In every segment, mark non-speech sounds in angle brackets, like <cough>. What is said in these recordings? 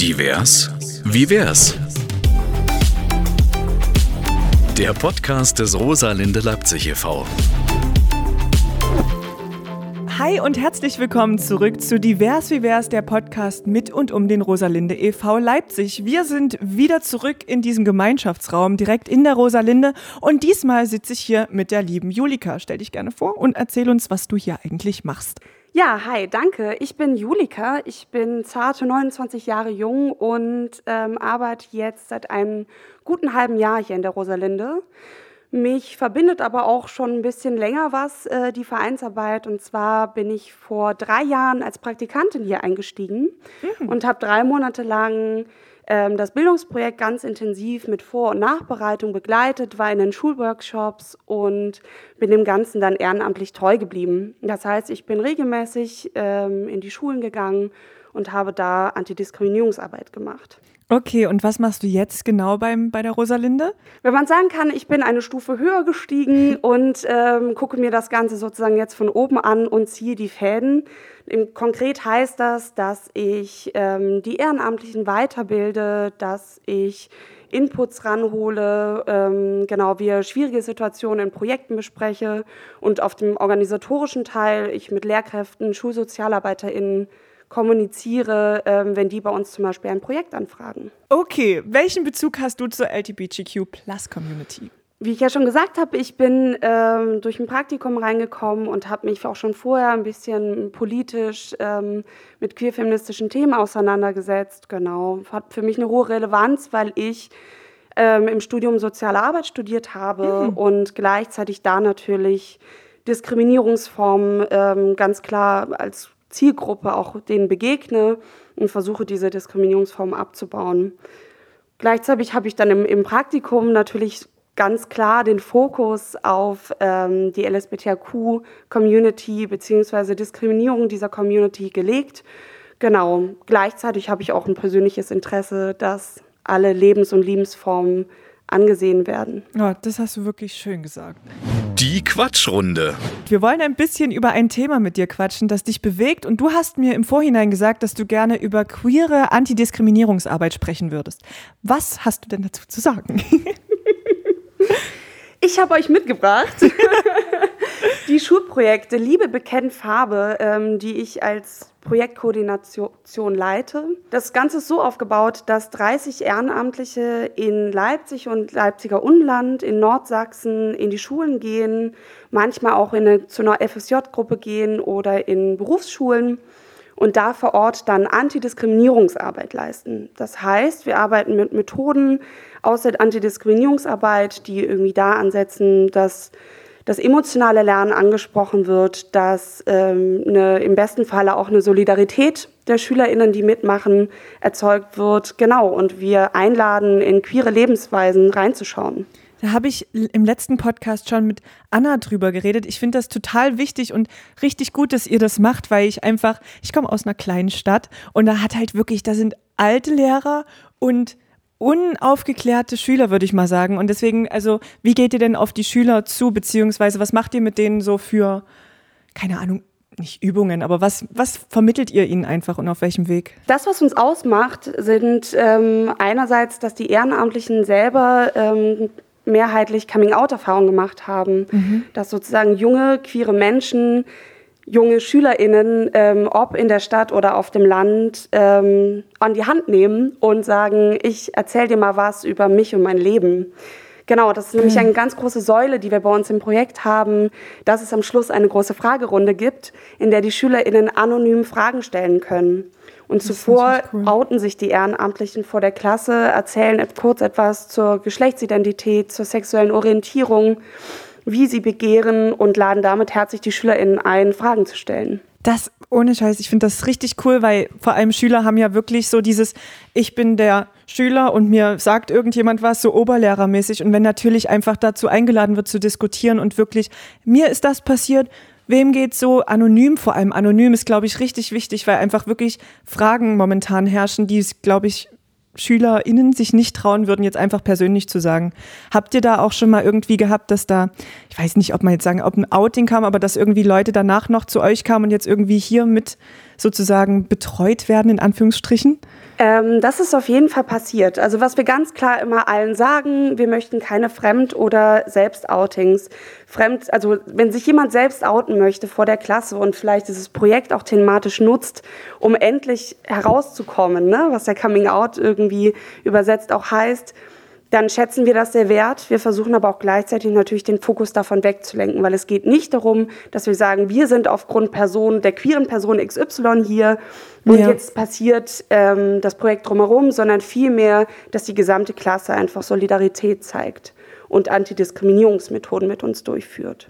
Divers? Wie wär's? Der Podcast des Rosalinde Leipzig e.V. Hi und herzlich willkommen zurück zu Divers wie wär's, der Podcast mit und um den Rosalinde e.V. Leipzig. Wir sind wieder zurück in diesem Gemeinschaftsraum direkt in der Rosalinde und diesmal sitze ich hier mit der lieben Julika. Stell dich gerne vor und erzähl uns, was du hier eigentlich machst. Ja, hi, danke. Ich bin Julika. Ich bin zarte 29 Jahre jung und ähm, arbeite jetzt seit einem guten halben Jahr hier in der Rosalinde. Mich verbindet aber auch schon ein bisschen länger was, äh, die Vereinsarbeit. Und zwar bin ich vor drei Jahren als Praktikantin hier eingestiegen mhm. und habe drei Monate lang das Bildungsprojekt ganz intensiv mit Vor- und Nachbereitung begleitet, war in den Schulworkshops und bin dem Ganzen dann ehrenamtlich treu geblieben. Das heißt, ich bin regelmäßig ähm, in die Schulen gegangen und habe da Antidiskriminierungsarbeit gemacht. Okay, und was machst du jetzt genau beim, bei der Rosalinde? Wenn man sagen kann, ich bin eine Stufe höher gestiegen <laughs> und ähm, gucke mir das Ganze sozusagen jetzt von oben an und ziehe die Fäden. Im, konkret heißt das, dass ich ähm, die Ehrenamtlichen weiterbilde, dass ich Inputs ranhole, ähm, genau, wir schwierige Situationen in Projekten bespreche und auf dem organisatorischen Teil ich mit Lehrkräften, SchulsozialarbeiterInnen kommuniziere, ähm, wenn die bei uns zum Beispiel ein Projekt anfragen. Okay, welchen Bezug hast du zur LGBTQ Plus Community? Wie ich ja schon gesagt habe, ich bin ähm, durch ein Praktikum reingekommen und habe mich auch schon vorher ein bisschen politisch ähm, mit queerfeministischen Themen auseinandergesetzt. Genau, hat für mich eine hohe Relevanz, weil ich ähm, im Studium Soziale Arbeit studiert habe mhm. und gleichzeitig da natürlich Diskriminierungsformen ähm, ganz klar als Zielgruppe auch denen begegne und versuche, diese Diskriminierungsformen abzubauen. Gleichzeitig habe ich dann im, im, Praktikum natürlich ganz klar den Fokus auf ähm, die LSBTQ-Community bzw. Diskriminierung dieser Community gelegt. Genau, gleichzeitig habe ich auch ein persönliches Interesse, dass alle Lebens- und Lebensformen angesehen werden. Ja, das hast du wirklich schön gesagt. Die Quatschrunde. Wir wollen ein bisschen über ein Thema mit dir quatschen, das dich bewegt. Und du hast mir im Vorhinein gesagt, dass du gerne über queere Antidiskriminierungsarbeit sprechen würdest. Was hast du denn dazu zu sagen? <laughs> Ich habe euch mitgebracht <laughs> die Schulprojekte Liebe bekennt Farbe, ähm, die ich als Projektkoordination leite. Das Ganze ist so aufgebaut, dass 30 Ehrenamtliche in Leipzig und Leipziger Umland, in Nordsachsen in die Schulen gehen, manchmal auch in eine, zu einer FSJ-Gruppe gehen oder in Berufsschulen und da vor Ort dann Antidiskriminierungsarbeit leisten. Das heißt, wir arbeiten mit Methoden aus der Antidiskriminierungsarbeit, die irgendwie da ansetzen, dass das emotionale Lernen angesprochen wird, dass ähm, eine, im besten Falle auch eine Solidarität der SchülerInnen, die mitmachen, erzeugt wird. Genau, und wir einladen, in queere Lebensweisen reinzuschauen. Da habe ich im letzten Podcast schon mit Anna drüber geredet. Ich finde das total wichtig und richtig gut, dass ihr das macht, weil ich einfach, ich komme aus einer kleinen Stadt und da hat halt wirklich, da sind alte Lehrer und unaufgeklärte Schüler, würde ich mal sagen. Und deswegen, also, wie geht ihr denn auf die Schüler zu, beziehungsweise was macht ihr mit denen so für, keine Ahnung, nicht Übungen, aber was, was vermittelt ihr ihnen einfach und auf welchem Weg? Das, was uns ausmacht, sind ähm, einerseits, dass die Ehrenamtlichen selber ähm, mehrheitlich Coming-out-Erfahrungen gemacht haben, mhm. dass sozusagen junge, queere Menschen junge SchülerInnen, ähm, ob in der Stadt oder auf dem Land, ähm, an die Hand nehmen und sagen, ich erzähle dir mal was über mich und mein Leben. Genau, das ist nämlich eine ganz große Säule, die wir bei uns im Projekt haben, dass es am Schluss eine große Fragerunde gibt, in der die SchülerInnen anonym Fragen stellen können. Und zuvor cool. outen sich die Ehrenamtlichen vor der Klasse, erzählen kurz etwas zur Geschlechtsidentität, zur sexuellen Orientierung wie sie begehren und laden damit herzlich die SchülerInnen ein, Fragen zu stellen. Das ohne Scheiß, ich finde das richtig cool, weil vor allem Schüler haben ja wirklich so dieses, ich bin der Schüler und mir sagt irgendjemand was, so oberlehrermäßig. Und wenn natürlich einfach dazu eingeladen wird zu diskutieren und wirklich, mir ist das passiert, wem geht so anonym, vor allem anonym ist, glaube ich, richtig wichtig, weil einfach wirklich Fragen momentan herrschen, die, glaube ich, SchülerInnen sich nicht trauen würden, jetzt einfach persönlich zu sagen. Habt ihr da auch schon mal irgendwie gehabt, dass da, ich weiß nicht, ob man jetzt sagen, ob ein Outing kam, aber dass irgendwie Leute danach noch zu euch kamen und jetzt irgendwie hier mit sozusagen betreut werden, in Anführungsstrichen? Ähm, das ist auf jeden Fall passiert. Also was wir ganz klar immer allen sagen, wir möchten keine Fremd- oder Selbstoutings. Fremd, also wenn sich jemand selbst outen möchte vor der Klasse und vielleicht dieses Projekt auch thematisch nutzt, um endlich herauszukommen, ne, was der Coming Out irgendwie übersetzt auch heißt, dann schätzen wir das sehr wert. Wir versuchen aber auch gleichzeitig natürlich den Fokus davon wegzulenken, weil es geht nicht darum, dass wir sagen, wir sind aufgrund Person, der queeren Person XY hier und ja. jetzt passiert ähm, das Projekt drumherum, sondern vielmehr, dass die gesamte Klasse einfach Solidarität zeigt und Antidiskriminierungsmethoden mit uns durchführt.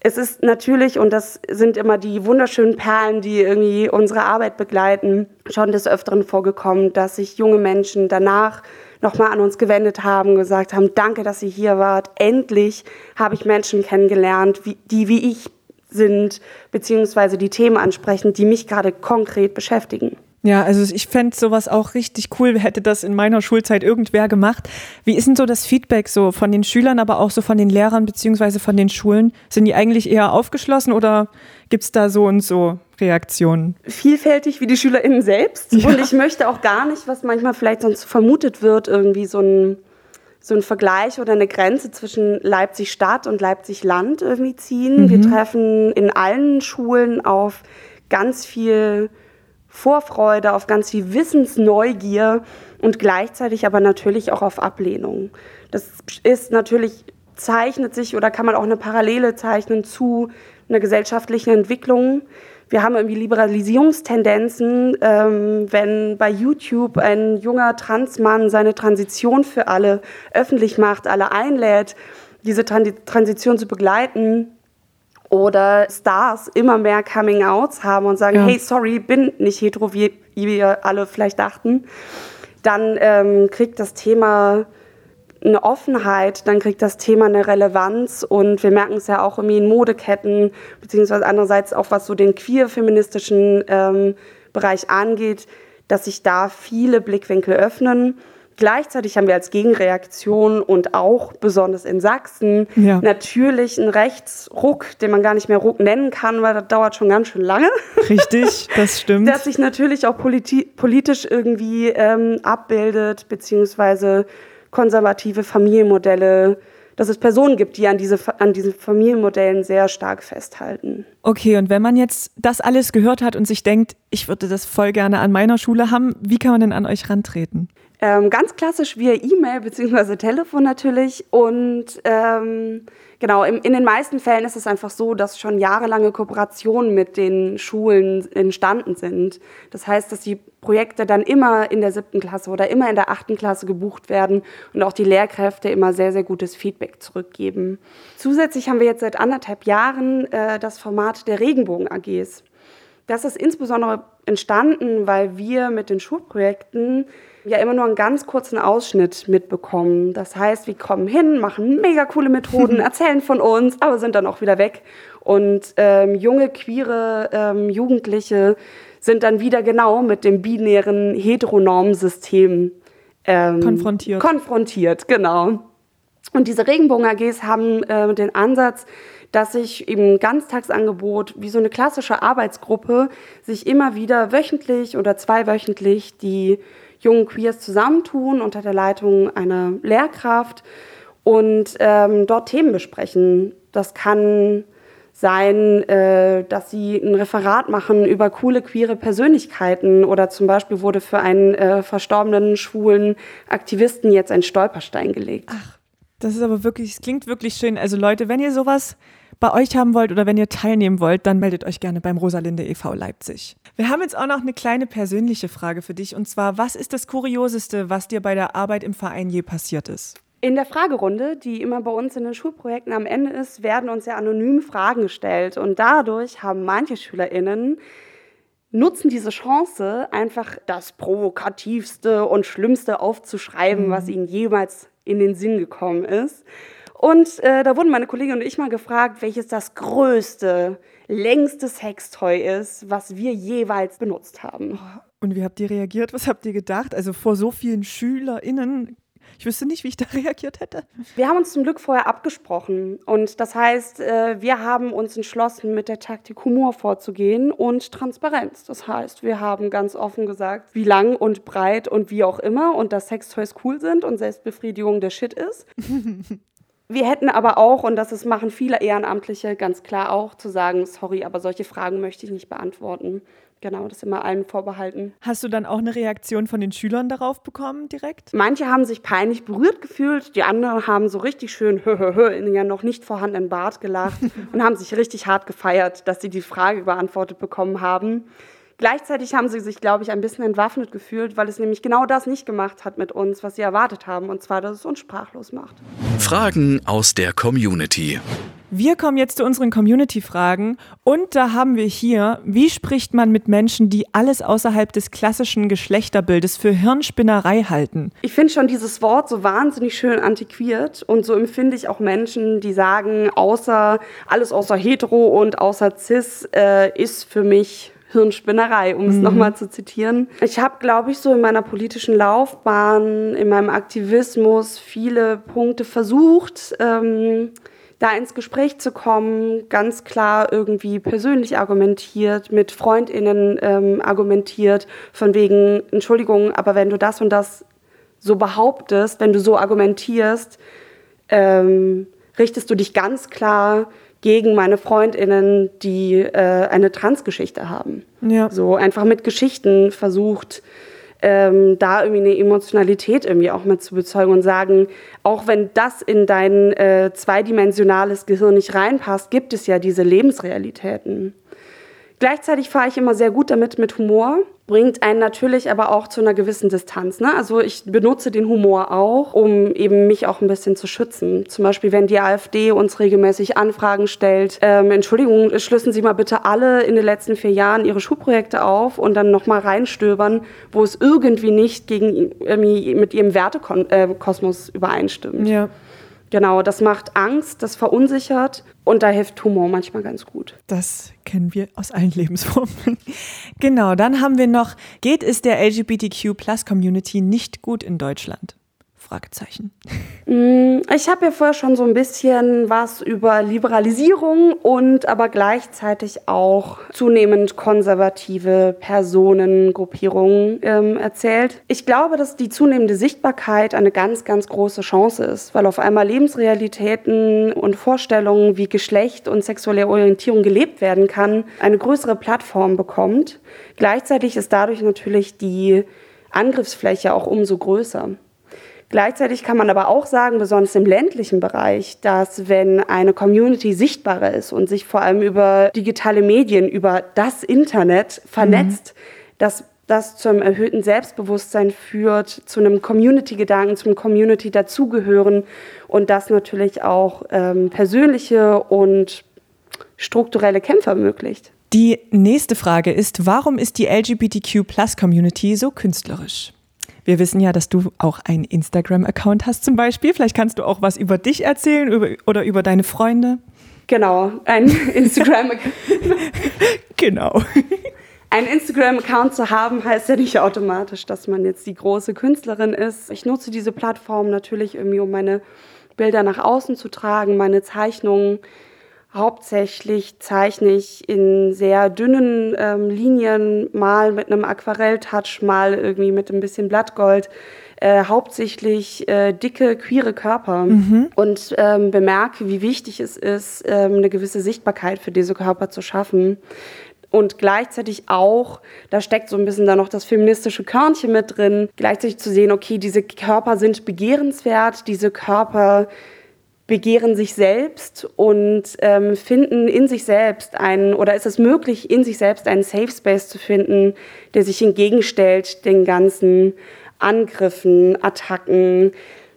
Es ist natürlich, und das sind immer die wunderschönen Perlen, die irgendwie unsere Arbeit begleiten, schon des Öfteren vorgekommen, dass sich junge Menschen danach nochmal an uns gewendet haben, gesagt haben, danke, dass ihr hier wart. Endlich habe ich Menschen kennengelernt, die wie ich sind, beziehungsweise die Themen ansprechen, die mich gerade konkret beschäftigen. Ja, also ich fände sowas auch richtig cool, hätte das in meiner Schulzeit irgendwer gemacht. Wie ist denn so das Feedback so von den Schülern, aber auch so von den Lehrern beziehungsweise von den Schulen? Sind die eigentlich eher aufgeschlossen oder gibt es da so und so Reaktionen? Vielfältig wie die SchülerInnen selbst. Ja. Und ich möchte auch gar nicht, was manchmal vielleicht sonst vermutet wird, irgendwie so ein, so ein Vergleich oder eine Grenze zwischen Leipzig-Stadt und Leipzig-Land irgendwie ziehen. Mhm. Wir treffen in allen Schulen auf ganz viel Vorfreude, auf ganz viel Wissensneugier und gleichzeitig aber natürlich auch auf Ablehnung. Das ist natürlich, zeichnet sich oder kann man auch eine Parallele zeichnen zu einer gesellschaftlichen Entwicklung. Wir haben irgendwie Liberalisierungstendenzen, ähm, wenn bei YouTube ein junger Transmann seine Transition für alle öffentlich macht, alle einlädt, diese Transition zu begleiten, oder Stars immer mehr Coming-outs haben und sagen, ja. hey, sorry, bin nicht hetero, wie, wir alle vielleicht dachten, dann ähm, kriegt das Thema eine Offenheit, dann kriegt das Thema eine Relevanz und wir merken es ja auch irgendwie in Modeketten, beziehungsweise andererseits auch was so den queer-feministischen ähm, Bereich angeht, dass sich da viele Blickwinkel öffnen. Gleichzeitig haben wir als Gegenreaktion und auch besonders in Sachsen ja. natürlich einen Rechtsruck, den man gar nicht mehr Ruck nennen kann, weil das dauert schon ganz schön lange. Richtig, <laughs> das stimmt. Der sich natürlich auch politi politisch irgendwie ähm, abbildet, beziehungsweise konservative Familienmodelle dass es Personen gibt, die an, diese, an diesen Familienmodellen sehr stark festhalten. Okay, und wenn man jetzt das alles gehört hat und sich denkt, ich würde das voll gerne an meiner Schule haben, wie kann man denn an euch rantreten? Ähm, ganz klassisch via E-Mail bzw. Telefon natürlich. Und ähm, genau, im, in den meisten Fällen ist es einfach so, dass schon jahrelange Kooperationen mit den Schulen entstanden sind. Das heißt, dass die Projekte dann immer in der siebten Klasse oder immer in der achten Klasse gebucht werden und auch die Lehrkräfte immer sehr, sehr gutes Feedback zurückgeben. Zusätzlich haben wir jetzt seit anderthalb Jahren äh, das Format der Regenbogen AGs. Das ist insbesondere entstanden, weil wir mit den Schulprojekten ja immer nur einen ganz kurzen Ausschnitt mitbekommen. Das heißt, wir kommen hin, machen mega coole Methoden, <laughs> erzählen von uns, aber sind dann auch wieder weg. Und ähm, junge, queere ähm, Jugendliche sind dann wieder genau mit dem binären Heteronormsystem ähm, konfrontiert. Konfrontiert, genau. Und diese Regenbogen-AGs haben äh, den Ansatz, dass sich im Ganztagsangebot wie so eine klassische Arbeitsgruppe sich immer wieder wöchentlich oder zweiwöchentlich die jungen Queers zusammentun unter der Leitung einer Lehrkraft und ähm, dort Themen besprechen. Das kann sein, äh, dass sie ein Referat machen über coole queere Persönlichkeiten oder zum Beispiel wurde für einen äh, verstorbenen schwulen Aktivisten jetzt ein Stolperstein gelegt. Ach, das ist aber wirklich, es klingt wirklich schön. Also Leute, wenn ihr sowas bei euch haben wollt oder wenn ihr teilnehmen wollt, dann meldet euch gerne beim Rosalinde e.V. Leipzig. Wir haben jetzt auch noch eine kleine persönliche Frage für dich und zwar, was ist das Kurioseste, was dir bei der Arbeit im Verein je passiert ist? In der Fragerunde, die immer bei uns in den Schulprojekten am Ende ist, werden uns ja anonym Fragen gestellt und dadurch haben manche SchülerInnen nutzen diese Chance, einfach das Provokativste und Schlimmste aufzuschreiben, mhm. was ihnen jemals in den Sinn gekommen ist. Und äh, da wurden meine Kollegin und ich mal gefragt, welches das größte, längste Sextoy ist, was wir jeweils benutzt haben. Und wie habt ihr reagiert? Was habt ihr gedacht? Also vor so vielen SchülerInnen Ich wüsste nicht, wie ich <laughs> da reagiert hätte. Wir haben uns zum Glück vorher abgesprochen. Und das heißt, äh, wir haben uns entschlossen, mit der Taktik Humor vorzugehen und Transparenz. Das heißt, wir haben ganz offen gesagt, wie lang und breit und wie auch immer und dass Sextoys cool sind und Selbstbefriedigung der Shit ist. <laughs> Wir hätten aber auch, und das ist, machen viele Ehrenamtliche ganz klar auch, zu sagen, sorry, aber solche Fragen möchte ich nicht beantworten. Genau, das ist immer allen vorbehalten. Hast du dann auch eine Reaktion von den Schülern darauf bekommen direkt? Manche haben sich peinlich berührt gefühlt, die anderen haben so richtig schön hö, hö, hö, in ihren noch nicht vorhandenen Bart gelacht <laughs> und haben sich richtig hart gefeiert, dass sie die Frage beantwortet bekommen haben. Gleichzeitig haben sie sich, glaube ich, ein bisschen entwaffnet gefühlt, weil es nämlich genau das nicht gemacht hat mit uns, was sie erwartet haben, und zwar, dass es uns sprachlos macht. Fragen aus der Community. Wir kommen jetzt zu unseren Community-Fragen und da haben wir hier, wie spricht man mit Menschen, die alles außerhalb des klassischen Geschlechterbildes für Hirnspinnerei halten? Ich finde schon dieses Wort so wahnsinnig schön antiquiert und so empfinde ich auch Menschen, die sagen, außer alles außer hetero und außer cis äh, ist für mich Hirnspinnerei, um es mhm. nochmal zu zitieren. Ich habe, glaube ich, so in meiner politischen Laufbahn, in meinem Aktivismus viele Punkte versucht, ähm, da ins Gespräch zu kommen, ganz klar irgendwie persönlich argumentiert, mit Freundinnen ähm, argumentiert, von wegen, Entschuldigung, aber wenn du das und das so behauptest, wenn du so argumentierst, ähm, richtest du dich ganz klar gegen meine Freundinnen, die äh, eine Transgeschichte haben. Ja. So einfach mit Geschichten versucht, ähm, da irgendwie eine Emotionalität irgendwie auch mit zu bezeugen und sagen, auch wenn das in dein äh, zweidimensionales Gehirn nicht reinpasst, gibt es ja diese Lebensrealitäten. Gleichzeitig fahre ich immer sehr gut damit mit Humor bringt einen natürlich aber auch zu einer gewissen Distanz. Ne? Also ich benutze den Humor auch, um eben mich auch ein bisschen zu schützen. Zum Beispiel, wenn die AfD uns regelmäßig Anfragen stellt, ähm, Entschuldigung, schlüssen Sie mal bitte alle in den letzten vier Jahren Ihre Schulprojekte auf und dann nochmal reinstöbern, wo es irgendwie nicht gegen, mit Ihrem Wertekosmos übereinstimmt. Ja. Genau, das macht Angst, das verunsichert und da hilft Humor manchmal ganz gut. Das kennen wir aus allen Lebensformen. genau, dann haben wir noch, geht es der LGBTQ-Plus-Community nicht gut in Deutschland? Fragezeichen. Mm, ich habe ja vorher schon so ein bisschen was über Liberalisierung und aber gleichzeitig auch zunehmend konservative Personengruppierungen ähm, erzählt. Ich glaube, dass die zunehmende Sichtbarkeit eine ganz, ganz große Chance ist, weil auf einmal Lebensrealitäten und Vorstellungen wie Geschlecht und sexuelle Orientierung gelebt werden kann, eine größere Plattform bekommt. Gleichzeitig ist dadurch natürlich die Angriffsfläche auch umso größer. Gleichzeitig kann man aber auch sagen, besonders im ländlichen Bereich, dass wenn eine Community sichtbarer ist und sich vor allem über digitale Medien, über das Internet vernetzt, mhm. dass das zum erhöhten Selbstbewusstsein führt, zu einem Community-Gedanken, zum Community-Dazugehören und das natürlich auch ähm, persönliche und strukturelle Kämpfe ermöglicht. Die nächste Frage ist, warum ist die LGBTQ-Plus-Community so künstlerisch? Wir wissen ja, dass du auch einen Instagram-Account hast zum Beispiel. Vielleicht kannst du auch was über dich erzählen über, oder über deine Freunde. Genau, ein <laughs> Instagram-Account. genau. Ein Instagram-Account zu haben, heißt ja nicht automatisch, dass man jetzt die große Künstlerin ist. Ich nutze diese Plattform natürlich irgendwie, um meine Bilder nach außen zu tragen, meine Zeichnungen Hauptsächlich zeichne ich in sehr dünnen ähm, Linien, mal mit einem Aquarelltouch, mal irgendwie mit ein bisschen Blattgold. Äh, hauptsächlich äh, dicke, queere Körper mhm. und ähm, bemerke, wie wichtig es ist, ähm, eine gewisse Sichtbarkeit für diese Körper zu schaffen. Und gleichzeitig auch, da steckt so ein bisschen da noch das feministische Körnchen mit drin, gleichzeitig zu sehen, okay, diese Körper sind begehrenswert, diese Körper begehren sich selbst und ähm, finden in sich selbst einen, oder ist es möglich, in sich selbst einen Safe Space zu finden, der sich entgegenstellt den ganzen Angriffen, Attacken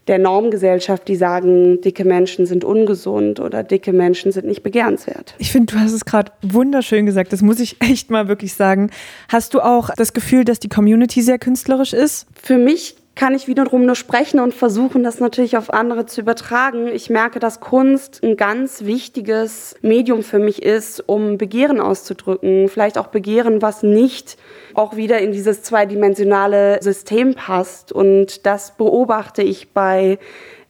der Normgesellschaft, die sagen, dicke Menschen sind ungesund oder dicke Menschen sind nicht begehrenswert. Ich finde, du hast es gerade wunderschön gesagt. Das muss ich echt mal wirklich sagen. Hast du auch das Gefühl, dass die Community sehr künstlerisch ist? Für mich kann ich wiederum nur sprechen und versuchen, das natürlich auf andere zu übertragen. Ich merke, dass Kunst ein ganz wichtiges Medium für mich ist, um Begehren auszudrücken. Vielleicht auch Begehren, was nicht auch wieder in dieses zweidimensionale System passt. Und das beobachte ich bei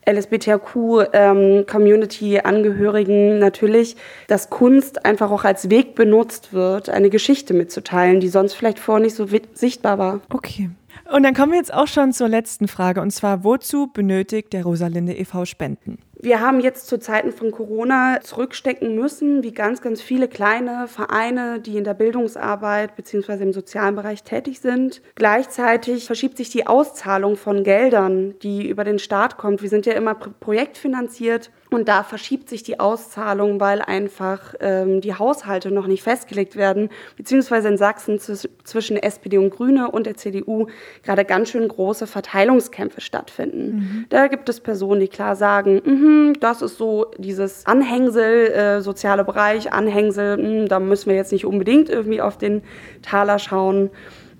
LSBTQ-Community-Angehörigen ähm, natürlich, dass Kunst einfach auch als Weg benutzt wird, eine Geschichte mitzuteilen, die sonst vielleicht vorher nicht so sichtbar war. Okay. Und dann kommen wir jetzt auch schon zur letzten Frage, und zwar, wozu benötigt der Rosalinde e.V. Spenden? Wir haben jetzt zu Zeiten von Corona zurückstecken müssen, wie ganz, ganz viele kleine Vereine, die in der Bildungsarbeit bzw. im sozialen Bereich tätig sind. Gleichzeitig verschiebt sich die Auszahlung von Geldern, die über den Staat kommt. Wir sind ja immer projektfinanziert und da verschiebt sich die Auszahlung, weil einfach ähm, die Haushalte noch nicht festgelegt werden, beziehungsweise in Sachsen zwischen SPD und Grüne und der CDU gerade ganz schön große Verteilungskämpfe stattfinden. Mhm. Da gibt es Personen, die klar sagen, mh, das ist so dieses Anhängsel, äh, soziale Bereich, Anhängsel, mh, da müssen wir jetzt nicht unbedingt irgendwie auf den Taler schauen.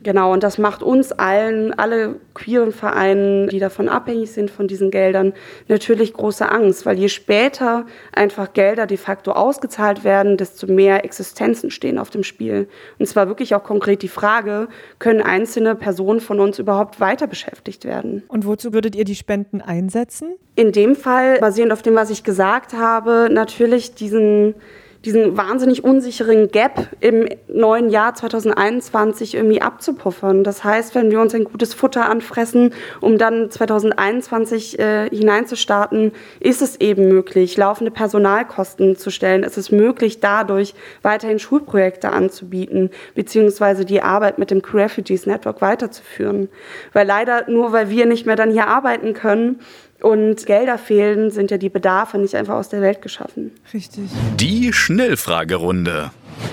Genau, und das macht uns allen, alle queeren Vereinen, die davon abhängig sind, von diesen Geldern, natürlich große Angst, weil je später einfach Gelder de facto ausgezahlt werden, desto mehr Existenzen stehen auf dem Spiel. Und zwar wirklich auch konkret die Frage, können einzelne Personen von uns überhaupt weiter beschäftigt werden? Und wozu würdet ihr die Spenden einsetzen? In dem Fall, basierend auf dem, was ich gesagt habe, natürlich diesen diesen wahnsinnig unsicheren Gap im neuen Jahr 2021 irgendwie abzupuffern. Das heißt, wenn wir uns ein gutes Futter anfressen, um dann 2021 äh, hineinzustarten, ist es eben möglich, laufende Personalkosten zu stellen. Es ist möglich, dadurch weiterhin Schulprojekte anzubieten, beziehungsweise die Arbeit mit dem Refugees Network weiterzuführen. Weil leider nur, weil wir nicht mehr dann hier arbeiten können, und Gelder fehlen, sind ja die Bedarfe nicht einfach aus der Welt geschaffen. Richtig. Die Schnellfragerunde.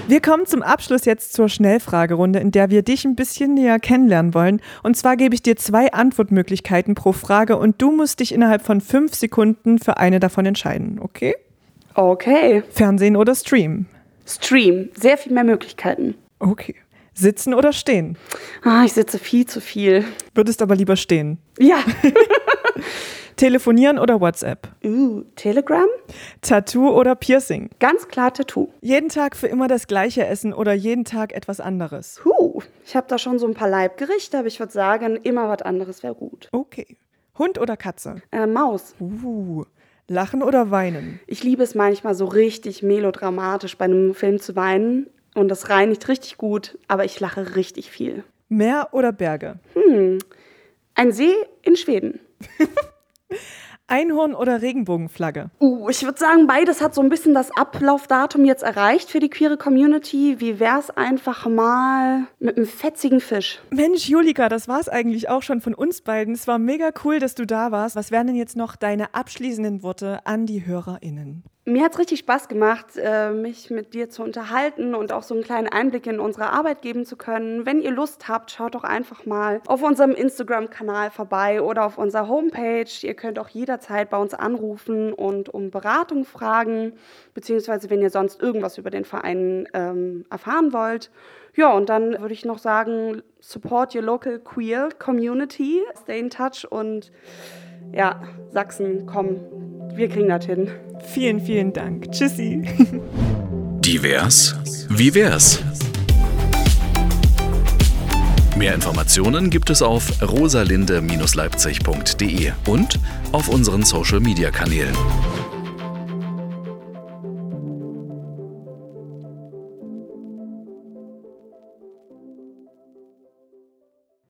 Wir kommen zum Abschluss jetzt zur Schnellfragerunde, in der wir dich ein bisschen näher kennenlernen wollen. Und zwar gebe ich dir zwei Antwortmöglichkeiten pro Frage und du musst dich innerhalb von fünf Sekunden für eine davon entscheiden, okay? Okay. Fernsehen oder Stream? Stream. Sehr viel mehr Möglichkeiten. Okay. Sitzen oder stehen? Ah, ich sitze viel zu viel. Würdest aber lieber stehen? Ja. <laughs> Telefonieren oder WhatsApp? Uh, Telegram? Tattoo oder Piercing? Ganz klar Tattoo. Jeden Tag für immer das gleiche essen oder jeden Tag etwas anderes? Huh, ich habe da schon so ein paar Leibgerichte, aber ich würde sagen, immer was anderes wäre gut. Okay. Hund oder Katze? Äh, Maus. Uh, lachen oder weinen? Ich liebe es manchmal so richtig melodramatisch bei einem Film zu weinen und das reinigt richtig gut, aber ich lache richtig viel. Meer oder Berge? Hm, ein See in Schweden. <laughs> Einhorn oder Regenbogenflagge? Uh, ich würde sagen, beides hat so ein bisschen das Ablaufdatum jetzt erreicht für die queere Community. Wie wär's einfach mal mit einem fetzigen Fisch? Mensch, Julika, das war's eigentlich auch schon von uns beiden. Es war mega cool, dass du da warst. Was wären denn jetzt noch deine abschließenden Worte an die HörerInnen? Mir hat es richtig Spaß gemacht, äh, mich mit dir zu unterhalten und auch so einen kleinen Einblick in unsere Arbeit geben zu können. Wenn ihr Lust habt, schaut doch einfach mal auf unserem Instagram-Kanal vorbei oder auf unserer Homepage. Ihr könnt auch jederzeit bei uns anrufen und um Beratung fragen, beziehungsweise wenn ihr sonst irgendwas über den Verein ähm, erfahren wollt. Ja, und dann würde ich noch sagen, support your local queer community, stay in touch und ja, Sachsen, komm, wir kriegen das hin. Vielen, vielen Dank. Tschüssi. Divers? Wie wär's? Mehr Informationen gibt es auf rosalinde-leipzig.de und auf unseren Social-Media-Kanälen.